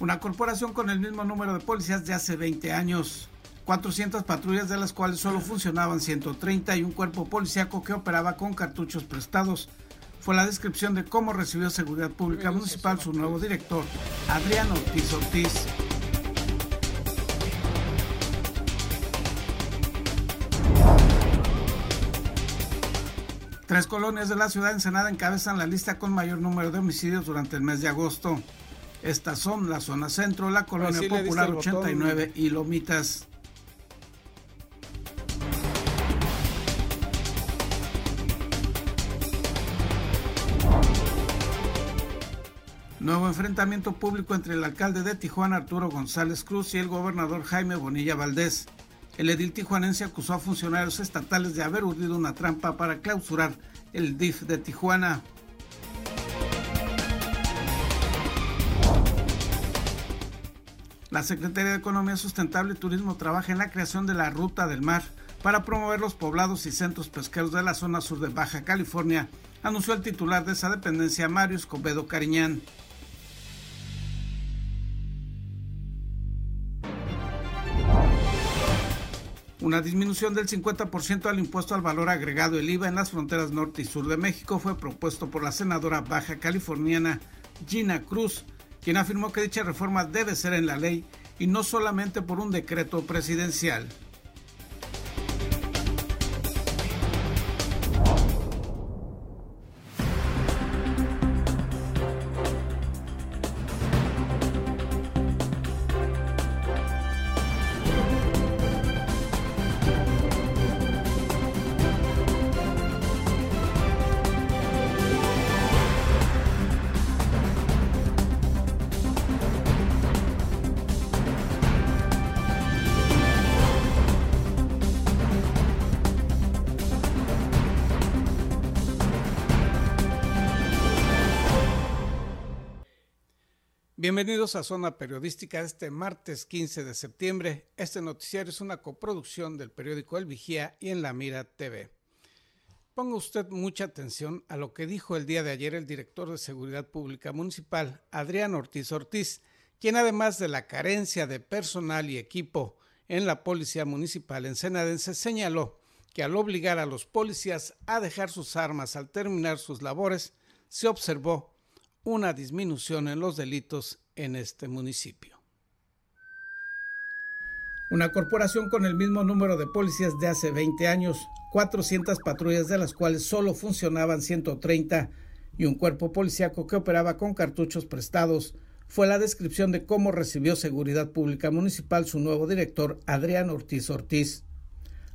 Una corporación con el mismo número de policías de hace 20 años. 400 patrullas de las cuales solo funcionaban 130 y un cuerpo policíaco que operaba con cartuchos prestados. Fue la descripción de cómo recibió Seguridad Pública Municipal su nuevo director, Adrián Ortiz Ortiz. Tres colonias de la ciudad de Ensenada encabezan la lista con mayor número de homicidios durante el mes de agosto. Estas son la zona centro, la colonia popular 89 y Lomitas. Nuevo enfrentamiento público entre el alcalde de Tijuana, Arturo González Cruz, y el gobernador Jaime Bonilla Valdés. El edil tijuanense acusó a funcionarios estatales de haber urdido una trampa para clausurar el DIF de Tijuana. La Secretaría de Economía Sustentable y Turismo trabaja en la creación de la Ruta del Mar para promover los poblados y centros pesqueros de la zona sur de Baja California, anunció el titular de esa dependencia, Mario Escobedo Cariñán. Una disminución del 50% al impuesto al valor agregado, el IVA, en las fronteras norte y sur de México fue propuesto por la senadora baja californiana Gina Cruz, quien afirmó que dicha reforma debe ser en la ley y no solamente por un decreto presidencial. Bienvenidos a Zona Periodística este martes 15 de septiembre. Este noticiario es una coproducción del periódico El Vigía y en La Mira TV. Ponga usted mucha atención a lo que dijo el día de ayer el director de Seguridad Pública Municipal, Adrián Ortiz Ortiz, quien además de la carencia de personal y equipo en la Policía Municipal en Senadense, señaló que al obligar a los policías a dejar sus armas al terminar sus labores, se observó una disminución en los delitos en este municipio. Una corporación con el mismo número de policías de hace 20 años, 400 patrullas de las cuales solo funcionaban 130 y un cuerpo policíaco que operaba con cartuchos prestados, fue la descripción de cómo recibió Seguridad Pública Municipal su nuevo director, Adrián Ortiz Ortiz.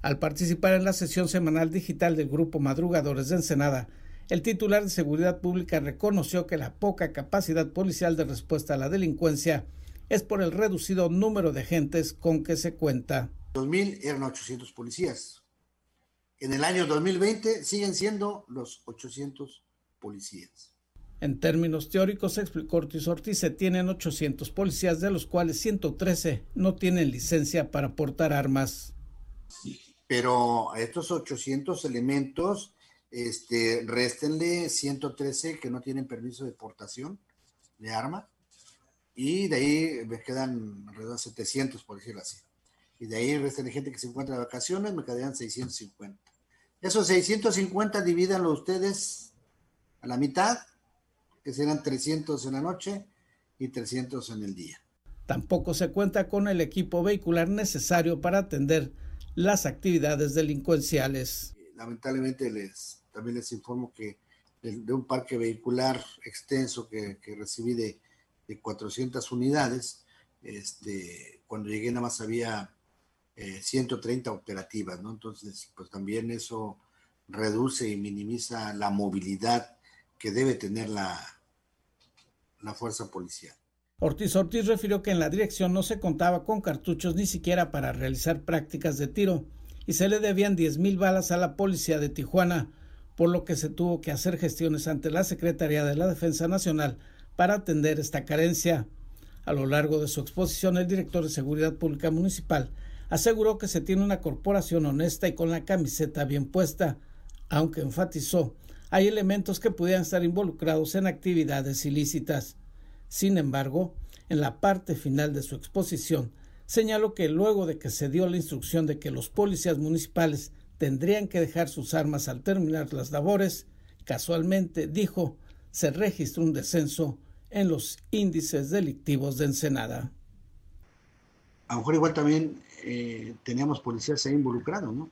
Al participar en la sesión semanal digital del Grupo Madrugadores de Ensenada, el titular de Seguridad Pública reconoció que la poca capacidad policial de respuesta a la delincuencia es por el reducido número de agentes con que se cuenta. 2000 eran 800 policías. En el año 2020 siguen siendo los 800 policías. En términos teóricos, explicó Ortiz Ortiz, se tienen 800 policías, de los cuales 113 no tienen licencia para portar armas. Pero estos 800 elementos este, réstenle 113 que no tienen permiso de portación de arma y de ahí me quedan alrededor de 700, por decirlo así. Y de ahí resten gente que se encuentra de vacaciones, me quedarían 650. Esos 650 divídanlo ustedes a la mitad, que serán 300 en la noche y 300 en el día. Tampoco se cuenta con el equipo vehicular necesario para atender las actividades delincuenciales. Lamentablemente les también les informo que de, un parque vehicular extenso que, recibí de, 400 unidades, este, cuando llegué nada más había 130 eh, operativas, ¿no? Entonces, pues también eso reduce y minimiza la movilidad que debe tener la, la fuerza policial. Ortiz Ortiz refirió que en la dirección no se contaba con cartuchos ni siquiera para realizar prácticas de tiro y se le debían 10 mil balas a la policía de Tijuana, por lo que se tuvo que hacer gestiones ante la Secretaría de la Defensa Nacional para atender esta carencia. A lo largo de su exposición, el director de Seguridad Pública Municipal aseguró que se tiene una corporación honesta y con la camiseta bien puesta, aunque enfatizó hay elementos que pudieran estar involucrados en actividades ilícitas. Sin embargo, en la parte final de su exposición, señaló que luego de que se dio la instrucción de que los policías municipales tendrían que dejar sus armas al terminar las labores, casualmente dijo se registró un descenso en los índices delictivos de Ensenada. A lo mejor igual también eh, teníamos policías ahí involucrados, ¿no?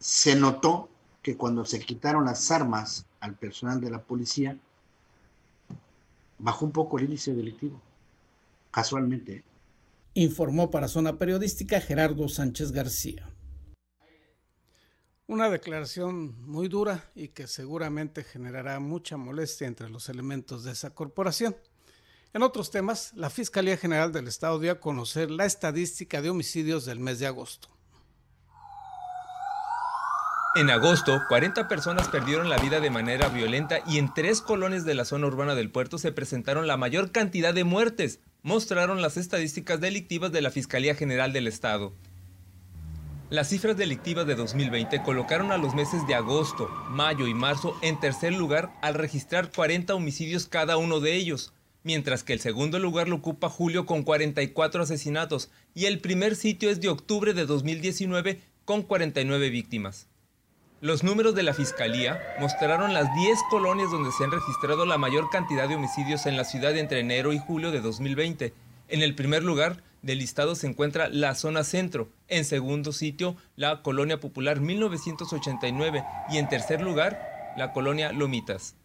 Se notó que cuando se quitaron las armas al personal de la policía, bajó un poco el índice delictivo, casualmente. Informó para Zona Periodística Gerardo Sánchez García. Una declaración muy dura y que seguramente generará mucha molestia entre los elementos de esa corporación. En otros temas, la Fiscalía General del Estado dio a conocer la estadística de homicidios del mes de agosto. En agosto, 40 personas perdieron la vida de manera violenta y en tres colonias de la zona urbana del puerto se presentaron la mayor cantidad de muertes, mostraron las estadísticas delictivas de la Fiscalía General del Estado. Las cifras delictivas de 2020 colocaron a los meses de agosto, mayo y marzo en tercer lugar al registrar 40 homicidios cada uno de ellos, mientras que el segundo lugar lo ocupa julio con 44 asesinatos y el primer sitio es de octubre de 2019 con 49 víctimas. Los números de la Fiscalía mostraron las 10 colonias donde se han registrado la mayor cantidad de homicidios en la ciudad entre enero y julio de 2020. En el primer lugar del listado se encuentra la zona centro, en segundo sitio la Colonia Popular 1989 y en tercer lugar la Colonia Lomitas.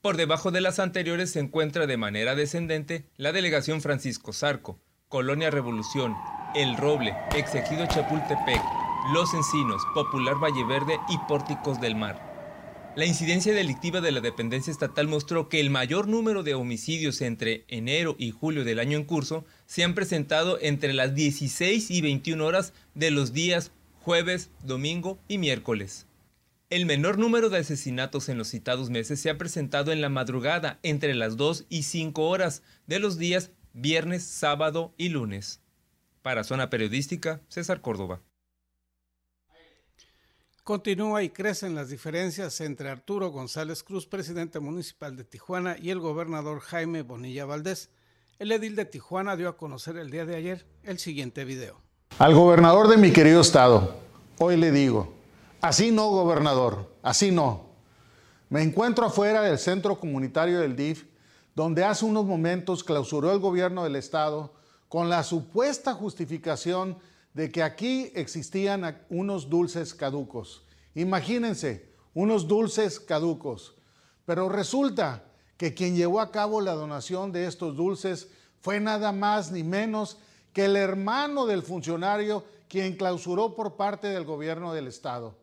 Por debajo de las anteriores se encuentra de manera descendente la Delegación Francisco Zarco, Colonia Revolución, El Roble, Exegido Chapultepec, los Encinos, Popular Valle Verde y Pórticos del Mar. La incidencia delictiva de la dependencia estatal mostró que el mayor número de homicidios entre enero y julio del año en curso se han presentado entre las 16 y 21 horas de los días jueves, domingo y miércoles. El menor número de asesinatos en los citados meses se ha presentado en la madrugada entre las 2 y 5 horas de los días viernes, sábado y lunes. Para Zona Periodística, César Córdoba. Continúa y crecen las diferencias entre Arturo González Cruz, presidente municipal de Tijuana, y el gobernador Jaime Bonilla Valdés. El edil de Tijuana dio a conocer el día de ayer el siguiente video. Al gobernador de mi querido estado, hoy le digo, así no, gobernador, así no. Me encuentro afuera del centro comunitario del DIF, donde hace unos momentos clausuró el gobierno del estado con la supuesta justificación de que aquí existían unos dulces caducos. Imagínense, unos dulces caducos. Pero resulta que quien llevó a cabo la donación de estos dulces fue nada más ni menos que el hermano del funcionario quien clausuró por parte del gobierno del estado.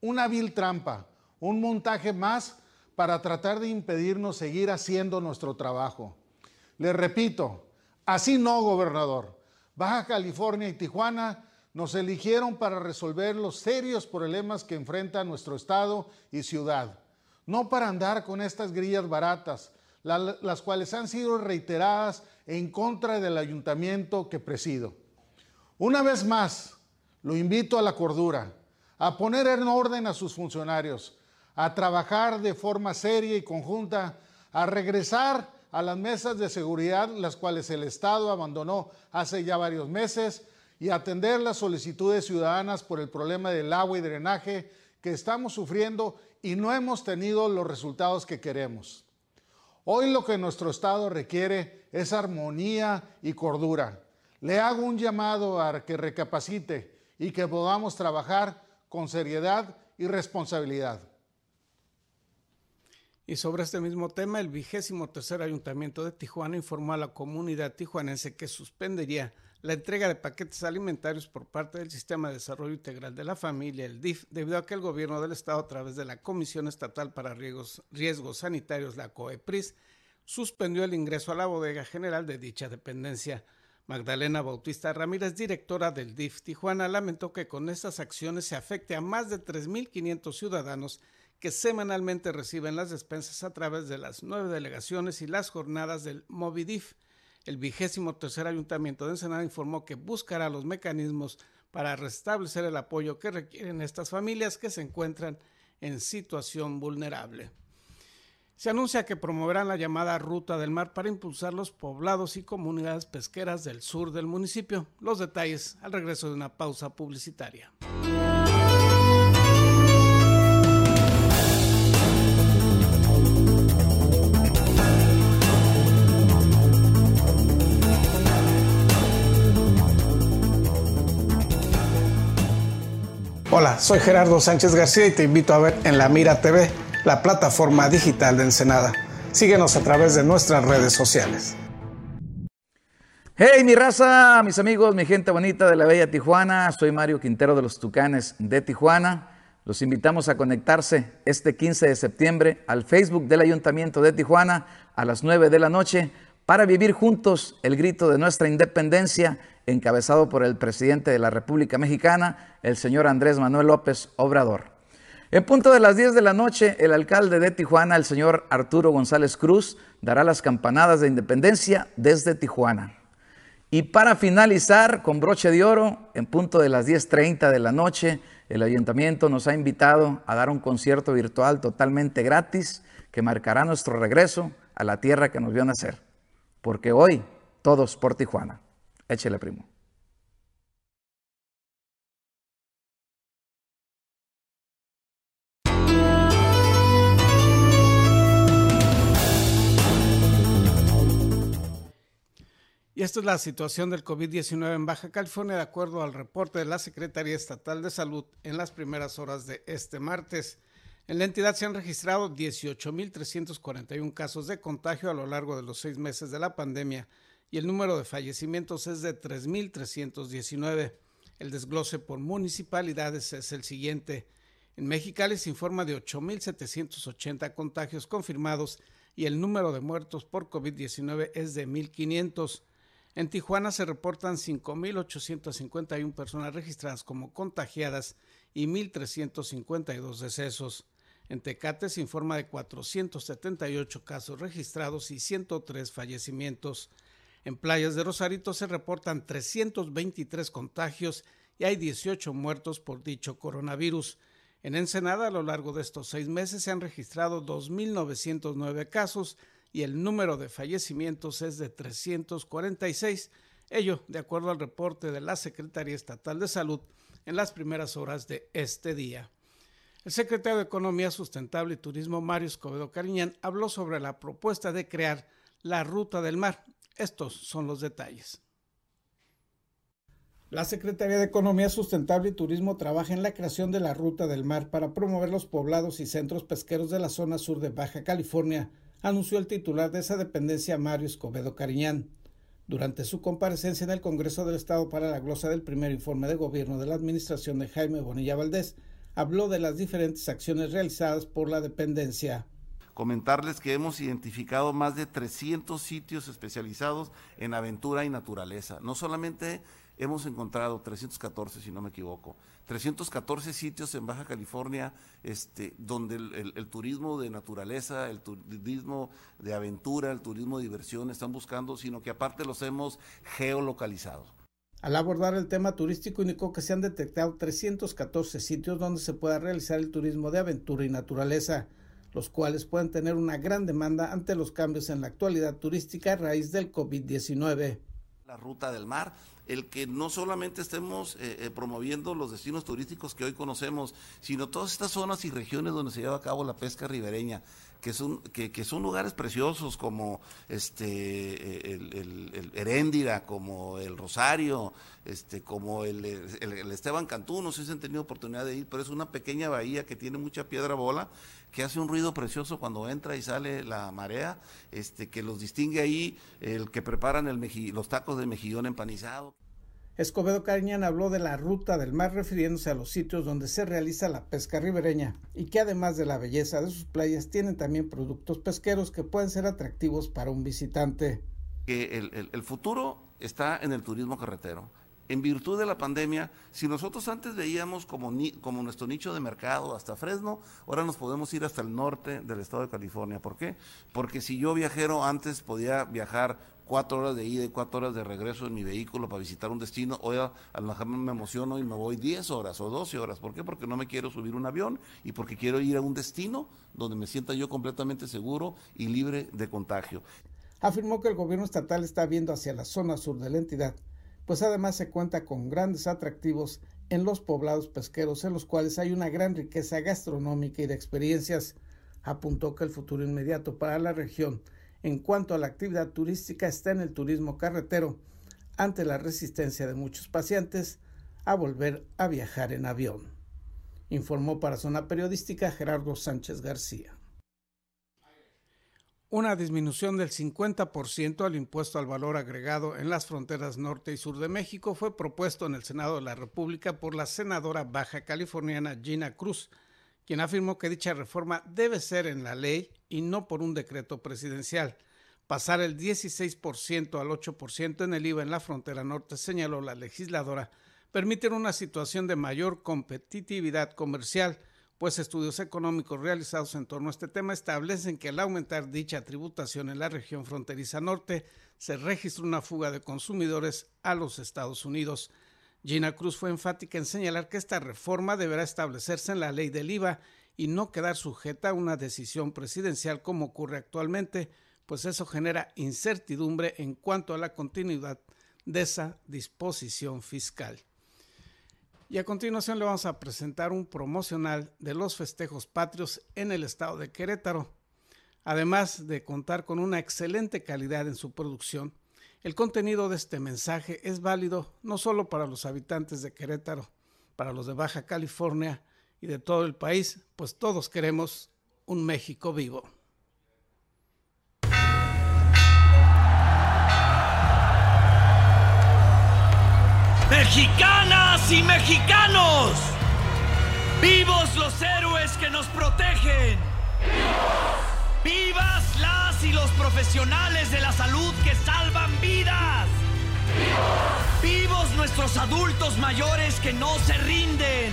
Una vil trampa, un montaje más para tratar de impedirnos seguir haciendo nuestro trabajo. Le repito, así no, gobernador. Baja California y Tijuana nos eligieron para resolver los serios problemas que enfrenta nuestro estado y ciudad, no para andar con estas grillas baratas, las cuales han sido reiteradas en contra del ayuntamiento que presido. Una vez más, lo invito a la cordura, a poner en orden a sus funcionarios, a trabajar de forma seria y conjunta, a regresar a las mesas de seguridad, las cuales el Estado abandonó hace ya varios meses, y atender las solicitudes ciudadanas por el problema del agua y drenaje que estamos sufriendo y no hemos tenido los resultados que queremos. Hoy lo que nuestro Estado requiere es armonía y cordura. Le hago un llamado a que recapacite y que podamos trabajar con seriedad y responsabilidad. Y sobre este mismo tema, el vigésimo tercer ayuntamiento de Tijuana informó a la comunidad tijuanense que suspendería la entrega de paquetes alimentarios por parte del Sistema de Desarrollo Integral de la Familia, el DIF, debido a que el gobierno del Estado, a través de la Comisión Estatal para Riesgos, Riesgos Sanitarios, la COEPRIS, suspendió el ingreso a la bodega general de dicha dependencia. Magdalena Bautista Ramírez, directora del DIF Tijuana, lamentó que con estas acciones se afecte a más de 3.500 ciudadanos que semanalmente reciben las despensas a través de las nueve delegaciones y las jornadas del Movidif. El vigésimo tercer ayuntamiento de Ensenada informó que buscará los mecanismos para restablecer el apoyo que requieren estas familias que se encuentran en situación vulnerable. Se anuncia que promoverán la llamada Ruta del Mar para impulsar los poblados y comunidades pesqueras del sur del municipio. Los detalles al regreso de una pausa publicitaria. Hola, soy Gerardo Sánchez García y te invito a ver en La Mira TV la plataforma digital de Ensenada. Síguenos a través de nuestras redes sociales. Hey, mi raza, mis amigos, mi gente bonita de la bella Tijuana. Soy Mario Quintero de los Tucanes de Tijuana. Los invitamos a conectarse este 15 de septiembre al Facebook del Ayuntamiento de Tijuana a las 9 de la noche para vivir juntos el grito de nuestra independencia encabezado por el presidente de la República Mexicana, el señor Andrés Manuel López Obrador. En punto de las 10 de la noche, el alcalde de Tijuana, el señor Arturo González Cruz, dará las campanadas de independencia desde Tijuana. Y para finalizar, con broche de oro, en punto de las 10.30 de la noche, el ayuntamiento nos ha invitado a dar un concierto virtual totalmente gratis que marcará nuestro regreso a la tierra que nos vio nacer. Porque hoy, todos por Tijuana. Échele, primo. Y esta es la situación del COVID-19 en Baja California, de acuerdo al reporte de la Secretaría Estatal de Salud en las primeras horas de este martes. En la entidad se han registrado 18.341 casos de contagio a lo largo de los seis meses de la pandemia y el número de fallecimientos es de 3.319. El desglose por municipalidades es el siguiente. En Mexicali se informa de 8.780 contagios confirmados y el número de muertos por COVID-19 es de 1.500. En Tijuana se reportan 5.851 personas registradas como contagiadas y 1.352 decesos. En Tecate se informa de 478 casos registrados y 103 fallecimientos. En Playas de Rosarito se reportan 323 contagios y hay 18 muertos por dicho coronavirus. En Ensenada, a lo largo de estos seis meses, se han registrado 2.909 casos y el número de fallecimientos es de 346, ello de acuerdo al reporte de la Secretaría Estatal de Salud en las primeras horas de este día. El secretario de Economía Sustentable y Turismo, Mario Escobedo Cariñán, habló sobre la propuesta de crear la Ruta del Mar. Estos son los detalles. La Secretaría de Economía Sustentable y Turismo trabaja en la creación de la Ruta del Mar para promover los poblados y centros pesqueros de la zona sur de Baja California, anunció el titular de esa dependencia Mario Escobedo Cariñán. Durante su comparecencia en el Congreso del Estado para la glosa del primer informe de gobierno de la administración de Jaime Bonilla Valdés, habló de las diferentes acciones realizadas por la dependencia. Comentarles que hemos identificado más de 300 sitios especializados en aventura y naturaleza, no solamente hemos encontrado 314, si no me equivoco, 314 sitios en Baja California este, donde el, turismo de naturaleza, el turismo de aventura, el turismo de diversión están buscando, sino que aparte los hemos geolocalizado. Al abordar el tema turístico, indicó que se han detectado 314 sitios donde se pueda realizar el turismo de aventura y naturaleza, los cuales pueden tener una gran demanda ante los cambios en la actualidad turística a raíz del COVID-19. La ruta del mar el que no solamente estemos eh, eh, promoviendo los destinos turísticos que hoy conocemos, sino todas estas zonas y regiones donde se lleva a cabo la pesca ribereña, que son, que, son lugares preciosos como este eh, el, Heréndira, como el Rosario, este, como el, Esteban Cantú, no sé si han tenido oportunidad de ir, pero es una pequeña bahía que tiene mucha piedra bola, que hace un ruido precioso cuando entra y sale la marea, este, que los distingue ahí el que preparan el los tacos de mejillón empanizado. Escobedo Cariñán habló de la ruta del mar refiriéndose a los sitios donde se realiza la pesca ribereña y que además de la belleza de sus playas tienen también productos pesqueros que pueden ser atractivos para un visitante. Que el, el futuro está en el turismo carretero en virtud de la pandemia, si nosotros antes veíamos como, nuestro nicho de mercado hasta Fresno, ahora nos podemos ir hasta el norte del estado de California. ¿Por qué? Porque si yo viajero antes podía viajar cuatro horas de ida y cuatro horas de regreso en mi vehículo para visitar un destino, hoy a, lo mejor me emociono y me voy 10 horas o 12 horas. ¿Por qué? Porque no me quiero subir un avión y porque quiero ir a un destino donde me sienta yo completamente seguro y libre de contagio. Afirmó que el gobierno estatal está viendo hacia la zona sur de la entidad pues además se cuenta con grandes atractivos en los poblados pesqueros en los cuales hay una gran riqueza gastronómica y de experiencias. Apuntó que el futuro inmediato para la región en cuanto a la actividad turística está en el turismo carretero, ante la resistencia de muchos pacientes a volver a viajar en avión. Informó para Zona Periodística Gerardo Sánchez García una disminución del 50% al impuesto al valor agregado en las fronteras norte y sur de México fue propuesto en el Senado de la República por la senadora baja californiana Gina Cruz, quien afirmó que dicha reforma debe ser en la ley y no por un decreto presidencial. Pasar el 16% al 8% en el IVA en la frontera norte, señaló la legisladora, permite una situación de mayor competitividad comercial pues estudios económicos realizados en torno a este tema establecen que al aumentar dicha tributación en la región fronteriza norte, se registra una fuga de consumidores a los Estados Unidos. Gina Cruz fue enfática en señalar que esta reforma deberá establecerse en la ley del IVA y no quedar sujeta a una decisión presidencial como ocurre actualmente, pues eso genera incertidumbre en cuanto a la continuidad de esa disposición fiscal. Y a continuación le vamos a presentar un promocional de los festejos patrios en el estado de Querétaro. Además de contar con una excelente calidad en su producción, el contenido de este mensaje es válido no solo para los habitantes de Querétaro, para los de Baja California y de todo el país, pues todos queremos un México vivo. Mexicanas y mexicanos, vivos los héroes que nos protegen. Vivas las y los profesionales de la salud que salvan vidas. Vivos nuestros adultos mayores que no se rinden.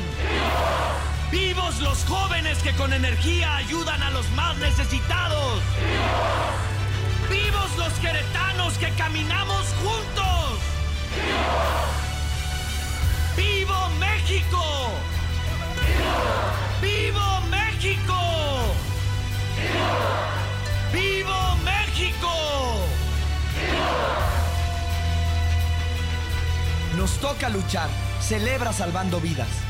Vivos los jóvenes que con energía ayudan a los más necesitados. Vivos los queretanos que caminamos juntos. ¡Vivo México! ¡Vivo México! ¡Vivo México! Nos toca luchar. Celebra salvando vidas.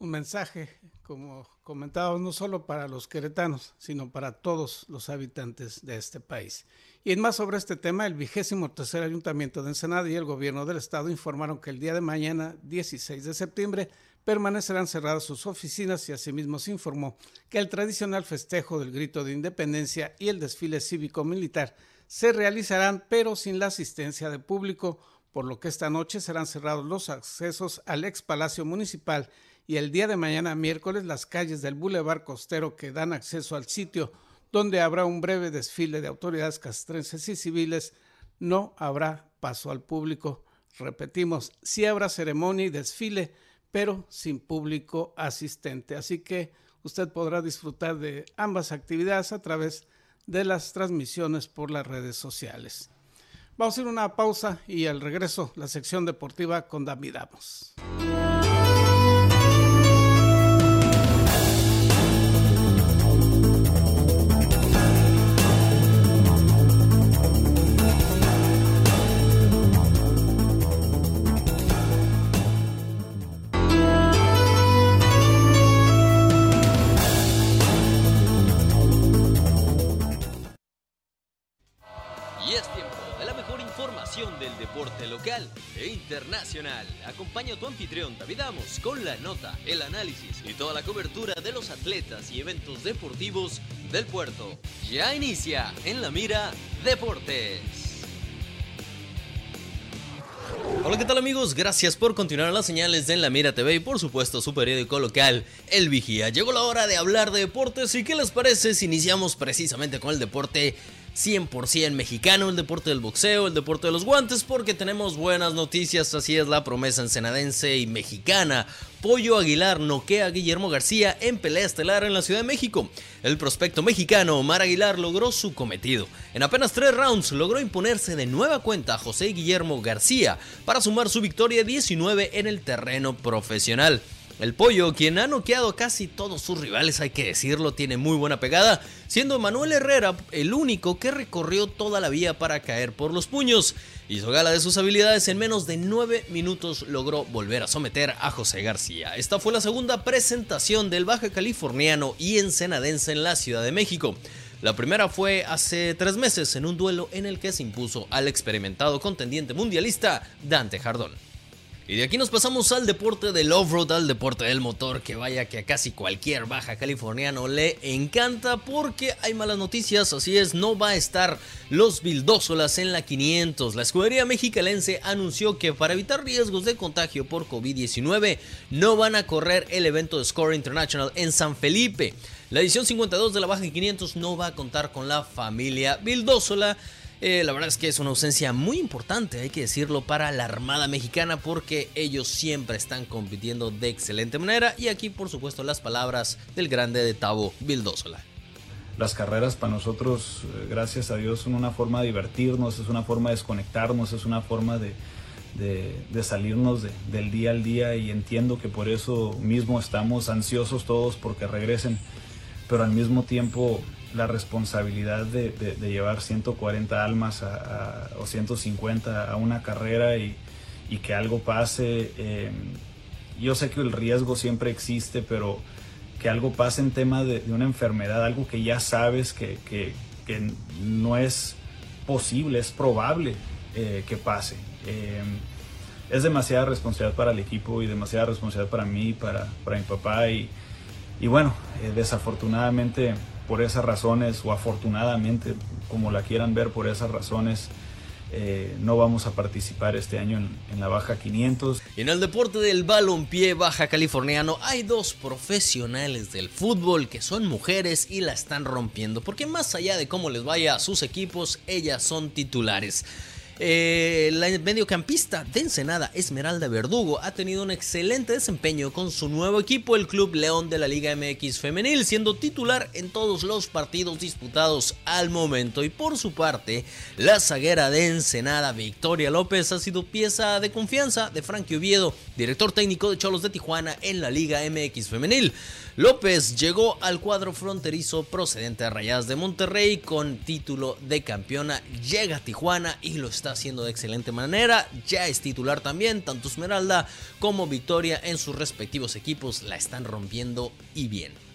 Un mensaje como comentábamos, no solo para los queretanos, sino para todos los habitantes de este país. Y en más sobre este tema, el vigésimo tercer Ayuntamiento de Ensenada y el Gobierno del Estado informaron que el día de mañana, 16 de septiembre, permanecerán cerradas sus oficinas y asimismo se informó que el tradicional festejo del grito de independencia y el desfile cívico-militar se realizarán, pero sin la asistencia de público, por lo que esta noche serán cerrados los accesos al ex Palacio Municipal y el día de mañana miércoles las calles del Boulevard Costero que dan acceso al sitio donde habrá un breve desfile de autoridades castrenses y civiles, no habrá paso al público. Repetimos, sí habrá ceremonia y desfile, pero sin público asistente. Así que usted podrá disfrutar de ambas actividades a través de las transmisiones por las redes sociales. Vamos a ir una pausa y al regreso la sección deportiva con Damidamos. Acompaña Con la nota, el análisis y toda la cobertura de los atletas y eventos deportivos del puerto. Ya inicia en la mira Deportes. Hola, ¿qué tal amigos? Gracias por continuar las señales de La Mira TV y por supuesto su periódico local, El Vigía. Llegó la hora de hablar de deportes y ¿qué les parece si iniciamos precisamente con el deporte 100% mexicano, el deporte del boxeo, el deporte de los guantes, porque tenemos buenas noticias, así es la promesa ensenadense y mexicana. Pollo Aguilar noquea a Guillermo García en pelea estelar en la Ciudad de México. El prospecto mexicano Omar Aguilar logró su cometido. En apenas tres rounds logró imponerse de nueva cuenta a José Guillermo García para sumar su victoria 19 en el terreno profesional. El pollo, quien ha noqueado casi todos sus rivales, hay que decirlo, tiene muy buena pegada, siendo Manuel Herrera el único que recorrió toda la vía para caer por los puños. Hizo gala de sus habilidades, en menos de 9 minutos logró volver a someter a José García. Esta fue la segunda presentación del baja californiano y ensenadense en la Ciudad de México. La primera fue hace tres meses en un duelo en el que se impuso al experimentado contendiente mundialista Dante Jardón. Y de aquí nos pasamos al deporte del off-road, al deporte del motor, que vaya que a casi cualquier baja californiano le encanta porque hay malas noticias, así es, no va a estar los Vildósolas en la 500. La escudería mexicalense anunció que para evitar riesgos de contagio por COVID-19 no van a correr el evento de Score International en San Felipe. La edición 52 de la baja 500 no va a contar con la familia Vildósola. Eh, la verdad es que es una ausencia muy importante, hay que decirlo, para la Armada Mexicana porque ellos siempre están compitiendo de excelente manera. Y aquí, por supuesto, las palabras del grande de Tavo Vildósola. Las carreras para nosotros, eh, gracias a Dios, son una forma de divertirnos, es una forma de desconectarnos, es una forma de, salirnos del día al día y entiendo que por eso mismo estamos ansiosos todos porque regresen, pero al mismo tiempo la responsabilidad de, llevar 140 almas o 150 a una carrera y, que algo pase. Em, yo sé que el riesgo siempre existe, pero que algo pase en tema de, una enfermedad, algo que ya sabes que, no es posible, es probable eh, que pase. Em, es demasiada responsabilidad para el equipo y demasiada responsabilidad para mí, para, para mi papá y, bueno, eh, desafortunadamente por esas razones, o afortunadamente, como la quieran ver, por esas razones, eh, no vamos a participar este año en, la Baja 500. En el deporte del balompié baja californiano hay dos profesionales del fútbol que son mujeres y la están rompiendo, porque más allá de cómo les vaya a sus equipos, ellas son titulares. Eh, la mediocampista de Ensenada, Esmeralda Verdugo, ha tenido un excelente desempeño con su nuevo equipo, el Club León de la Liga MX Femenil, siendo titular en todos los partidos disputados al momento. Y por su parte, la zaguera de Ensenada, Victoria López, ha sido pieza de confianza de Frankie Oviedo, director técnico de Cholos de Tijuana en la Liga MX Femenil. López llegó al cuadro fronterizo procedente de Rayadas de Monterrey con título de campeona. Llega a Tijuana y lo está haciendo de excelente manera. Ya es titular también. Tanto Esmeralda como Victoria en sus respectivos equipos la están rompiendo y bien.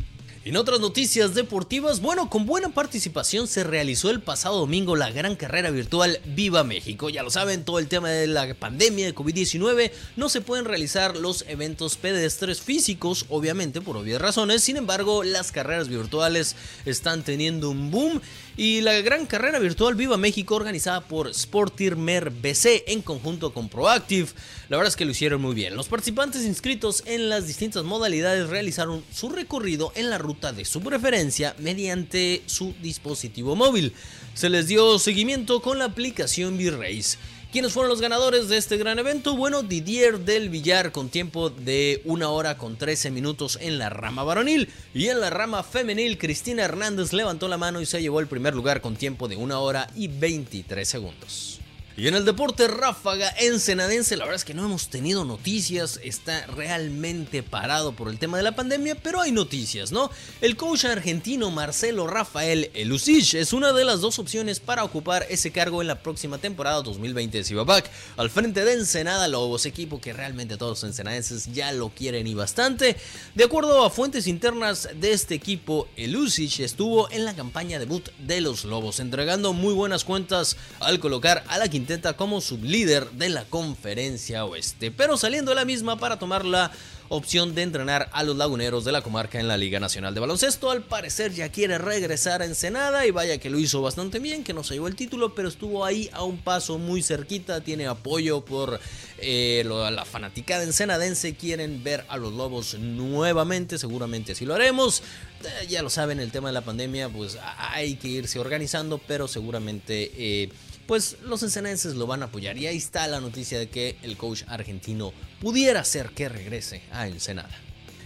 En otras noticias deportivas, bueno, con buena participación se realizó el pasado domingo la gran carrera virtual Viva México. Ya lo saben, todo el tema de la pandemia de COVID-19, no se pueden realizar los eventos pedestres físicos, obviamente por obvias razones. Sin embargo, las carreras virtuales están teniendo un boom y la gran carrera virtual Viva México organizada por Sportirmer BC en conjunto con Proactive, la verdad es que lo hicieron muy bien. Los participantes inscritos en las distintas modalidades realizaron su recorrido en la ruta de su preferencia mediante su dispositivo móvil. Se les dio seguimiento con la aplicación V-Race. ¿Quiénes fueron los ganadores de este gran evento? Bueno, Didier del Villar con tiempo de una hora con 13 minutos en la rama varonil y en la rama femenil Cristina Hernández levantó la mano y se llevó el primer lugar con tiempo de una hora y 23 segundos. Y en el deporte ráfaga ensenadense, la verdad es que no hemos tenido noticias, está realmente parado por el tema de la pandemia, pero hay noticias, ¿no? El coach argentino Marcelo Rafael Elusich es una de las dos opciones para ocupar ese cargo en la próxima temporada 2020 de Cibapac, al frente de Ensenada Lobos, equipo que realmente todos los ensenadenses ya lo quieren y bastante. De acuerdo a fuentes internas de este equipo, Elusich estuvo en la campaña debut de los Lobos, entregando muy buenas cuentas al colocar a la quinta intenta como sublíder de la conferencia oeste, pero saliendo de la misma para tomar la opción de entrenar a los laguneros de la comarca en la Liga Nacional de Baloncesto. Al parecer ya quiere regresar a Ensenada y vaya que lo hizo bastante bien, que no se llevó el título, pero estuvo ahí a un paso muy cerquita, tiene apoyo por eh, la fanaticada ensenadense, quieren ver a los Lobos nuevamente, seguramente así lo haremos. Eh, ya lo saben, el tema de la pandemia, pues hay que irse organizando, pero seguramente... Eh, pues los ensenenses lo van a apoyar. Y ahí está la noticia de que el coach argentino pudiera ser que regrese a Ensenada.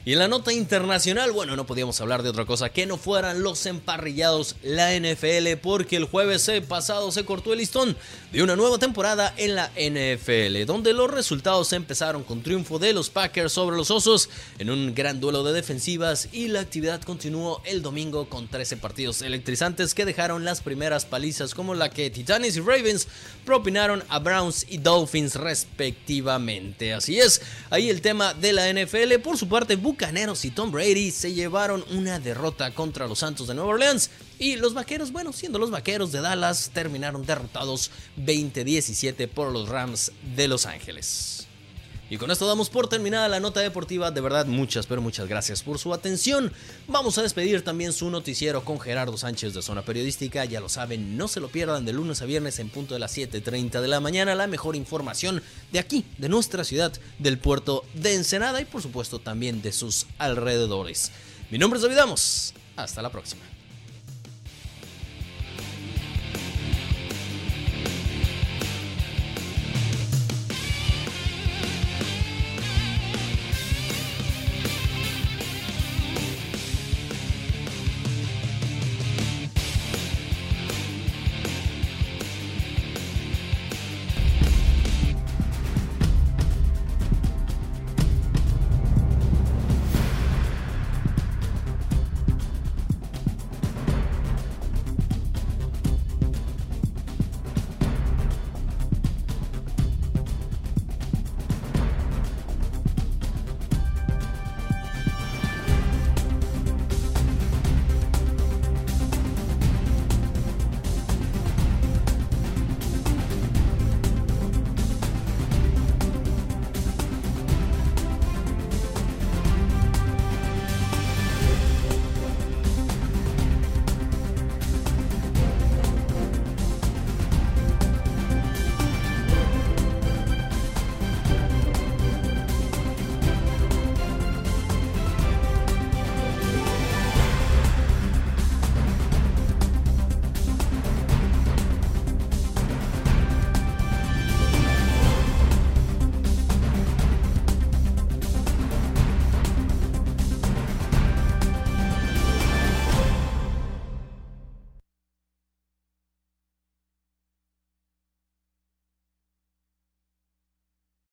Y en la nota internacional, bueno, no podíamos hablar de otra cosa que no fueran los emparrillados la NFL, porque el jueves pasado se cortó el listón de una nueva temporada en la NFL, donde los resultados empezaron con triunfo de los Packers sobre los Osos en un gran duelo de defensivas y la actividad continuó el domingo con 13 partidos electrizantes que dejaron las primeras palizas como la que Titanes y Ravens propinaron a Browns y Dolphins respectivamente. Así es, ahí el tema de la NFL. Por su parte, Bucaneros y Tom Brady se llevaron una derrota contra los Santos de Nueva Orleans y los Vaqueros, bueno, siendo los Vaqueros de Dallas, terminaron derrotados 20-17 por los Rams de Los Ángeles. Y con esto damos por terminada la nota deportiva. De verdad, muchas, pero muchas gracias por su atención. Vamos a despedir también su noticiero con Gerardo Sánchez de Zona Periodística. Ya lo saben, no se lo pierdan de lunes a viernes en punto de las 7.30 de la mañana. La mejor información de aquí, de nuestra ciudad, del puerto de Ensenada y por supuesto también de sus alrededores. Mi nombre es David Hasta la próxima.